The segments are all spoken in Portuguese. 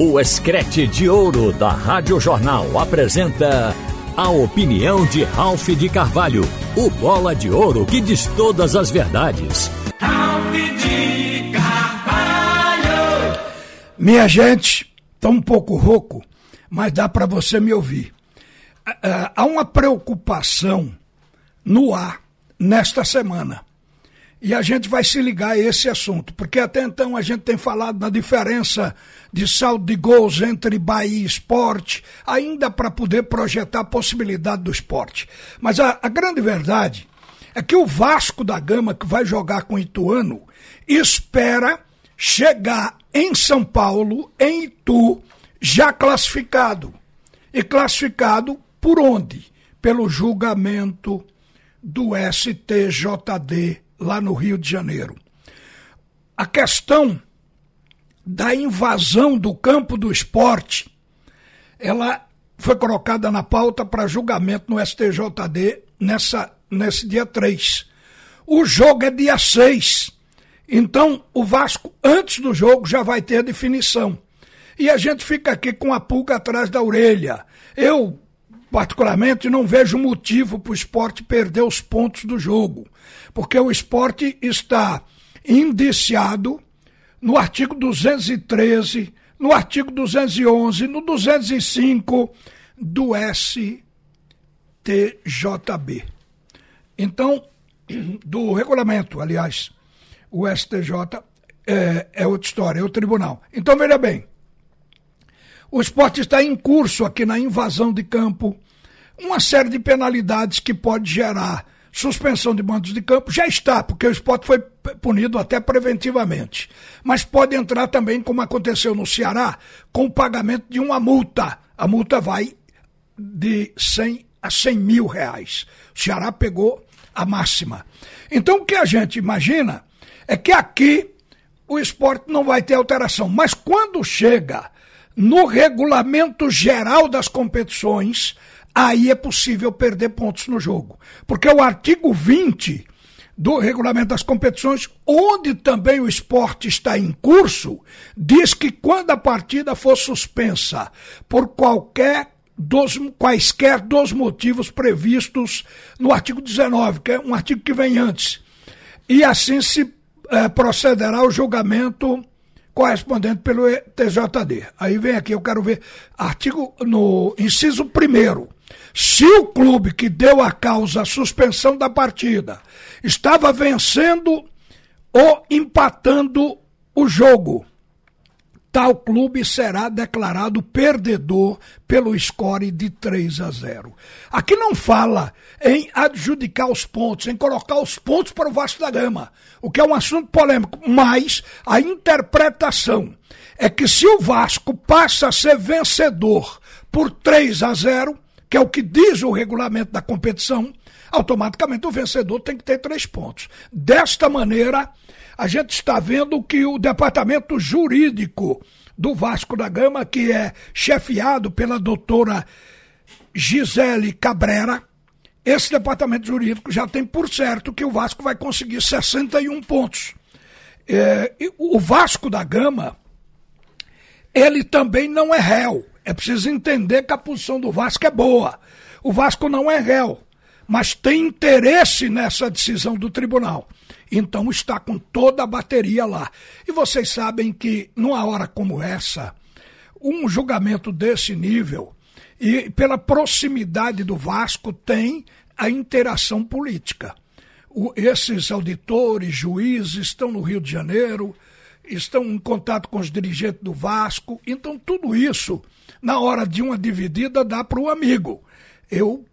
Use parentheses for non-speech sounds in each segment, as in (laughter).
O Escrete de Ouro da Rádio Jornal apresenta a opinião de Ralph de Carvalho, o bola de ouro que diz todas as verdades. Ralph de Carvalho! Minha gente, tá um pouco rouco, mas dá para você me ouvir. Há uma preocupação no ar nesta semana. E a gente vai se ligar a esse assunto, porque até então a gente tem falado da diferença de saldo de gols entre Bahia e esporte, ainda para poder projetar a possibilidade do esporte. Mas a, a, grande verdade é que o Vasco da Gama, que vai jogar com o Ituano, espera chegar em São Paulo, em Itu, já classificado. E classificado por onde? Pelo julgamento do STJD lá no Rio de Janeiro. A questão da invasão do campo do esporte, ela foi colocada na pauta para julgamento no STJD nessa, nesse dia 3. O jogo é dia 6. Então, o Vasco, antes do jogo, já vai ter a definição. E a gente fica aqui com a pulga atrás da orelha. Eu, particularmente, não vejo motivo para o esporte perder os pontos do jogo porque o esporte está indiciado no artigo 213, no artigo 211, no 205 do STJB. Então, (clears throat) do regulamento, aliás, o STJ é, é outra história, é o tribunal. Então, veja bem, o esporte está em curso aqui na invasão de campo, uma série de penalidades que pode gerar suspensão de mandos de campo já está, porque o esporte foi punido até preventivamente. Mas pode entrar também, como aconteceu no Ceará, com o pagamento de uma multa. A multa vai de 100 a 100 mil reais. O Ceará pegou a máxima. Então o que a gente imagina é que aqui o esporte não vai ter alteração. Mas quando chega no regulamento geral das competições, aí é possível perder pontos no jogo. Porque o artigo 20 do regulamento das competições, onde também o esporte está em curso, diz que quando a partida for suspensa por qualquer dos quaisquer dos motivos previstos no artigo 19, que é um artigo que vem antes, e assim se é, procederá ao julgamento correspondente pelo TJD. Aí vem aqui, eu quero ver artigo no inciso primeiro se o clube que deu a causa a suspensão da partida estava vencendo ou empatando o jogo, tal clube será declarado perdedor pelo score de 3 a 0. Aqui não fala em adjudicar os pontos, em colocar os pontos para o Vasco da Gama, o que é um assunto polêmico, mas a interpretação é que se o Vasco passa a ser vencedor por 3 a 0, que é o que diz o regulamento da competição, automaticamente o vencedor tem que ter três pontos. Desta maneira, a gente está vendo que o departamento jurídico do Vasco da Gama, que é chefiado pela doutora Gisele Cabrera, esse departamento jurídico já tem por certo que o Vasco vai conseguir 61 pontos. É, o Vasco da Gama, ele também não é réu. É preciso entender que a posição do Vasco é boa. O Vasco não é réu, mas tem interesse nessa decisão do tribunal. Então está com toda a bateria lá. E vocês sabem que, numa hora como essa, um julgamento desse nível, e pela proximidade do Vasco, tem a interação política. O, esses auditores, juízes estão no Rio de Janeiro, estão em contato com os dirigentes do Vasco, então tudo isso na hora de uma dividida, dá para o amigo. Eu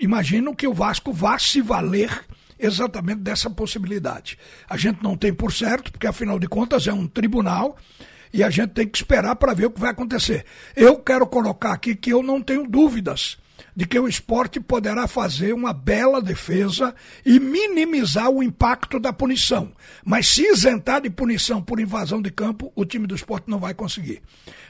imagino que o Vasco vá se valer exatamente dessa possibilidade. A gente não tem por certo, porque afinal de contas é um tribunal e a gente tem que esperar para ver o que vai acontecer. Eu quero colocar aqui que eu não tenho dúvidas de que o esporte poderá fazer uma bela defesa e minimizar o impacto da punição. Mas se isentar de punição por invasão de campo, o time do esporte não vai conseguir.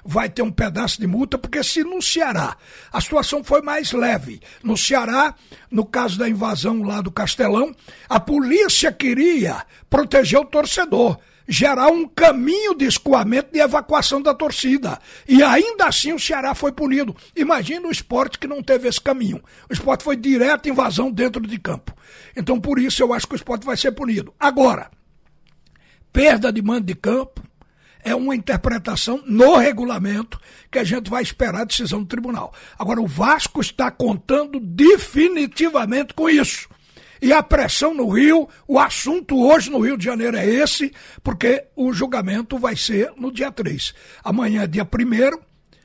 Vai ter um pedaço de multa, porque se no Ceará a situação foi mais leve. No Ceará, no caso da invasão lá do Castelão, a polícia queria proteger o torcedor gerar um caminho de escoamento de evacuação da torcida. E ainda assim o Ceará foi punido. Imagina o esporte que não teve esse caminho. O esporte foi direto invasão dentro de campo. Então, por isso, eu acho que o esporte vai ser punido. Agora, perda de mando de campo é uma interpretação no regulamento que a gente vai esperar a decisão do tribunal. Agora, o Vasco está contando definitivamente com isso. E a pressão no Rio, o assunto hoje no Rio de Janeiro é esse, porque o julgamento vai ser no dia 3. Amanhã é dia 1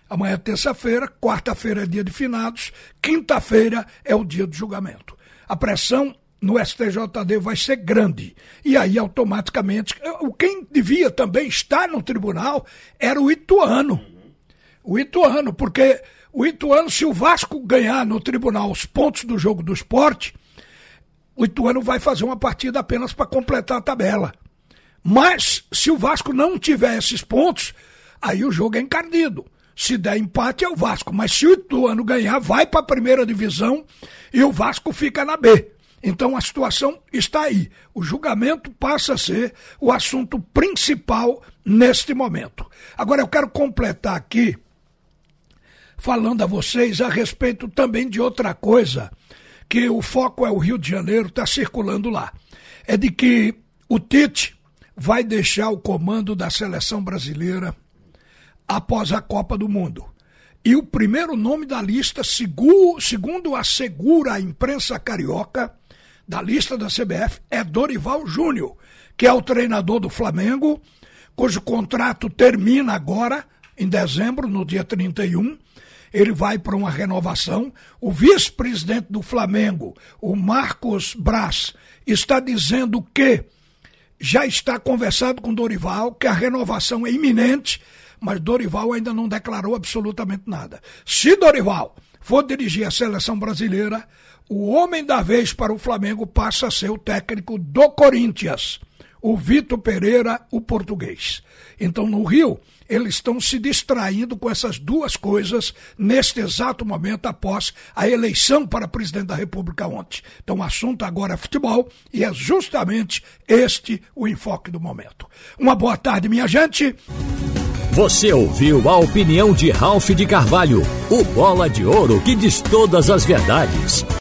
amanhã é terça-feira, quarta-feira é dia de finados, quinta-feira é o dia do julgamento. A pressão no STJD vai ser grande. E aí, automaticamente, o quem devia também estar no tribunal era o Ituano. O Ituano, porque o Ituano, se o Vasco ganhar no tribunal os pontos do jogo do esporte, o Ituano vai fazer uma partida apenas para completar a tabela. Mas, se o Vasco não tiver esses pontos, aí o jogo é encardido. Se der empate, é o Vasco. Mas se o Ituano ganhar, vai para a primeira divisão e o Vasco fica na B. Então a situação está aí. O julgamento passa a ser o assunto principal neste momento. Agora eu quero completar aqui, falando a vocês a respeito também de outra coisa que o foco é o Rio de Janeiro, está circulando lá. É de que o Tite vai deixar o comando da seleção brasileira após a Copa do Mundo. E o primeiro nome da lista, segundo assegura a imprensa carioca, da lista da CBF, é Dorival Júnior, que é o treinador do Flamengo, cujo contrato termina agora, em dezembro, no dia 31, ele vai para uma renovação. O vice-presidente do Flamengo, o Marcos Braz, está dizendo que já está conversado com Dorival, que a renovação é iminente, mas Dorival ainda não declarou absolutamente nada. Se Dorival for dirigir a seleção brasileira, o homem da vez para o Flamengo passa a ser o técnico do Corinthians, o Vitor Pereira, o português. Então, no Rio, eles estão se distraindo com essas duas coisas neste exato momento após a eleição para presidente da República ontem. Então o assunto agora é futebol e é justamente este o enfoque do momento. Uma boa tarde, minha gente. Você ouviu a opinião de Ralph de Carvalho, o bola de ouro que diz todas as verdades.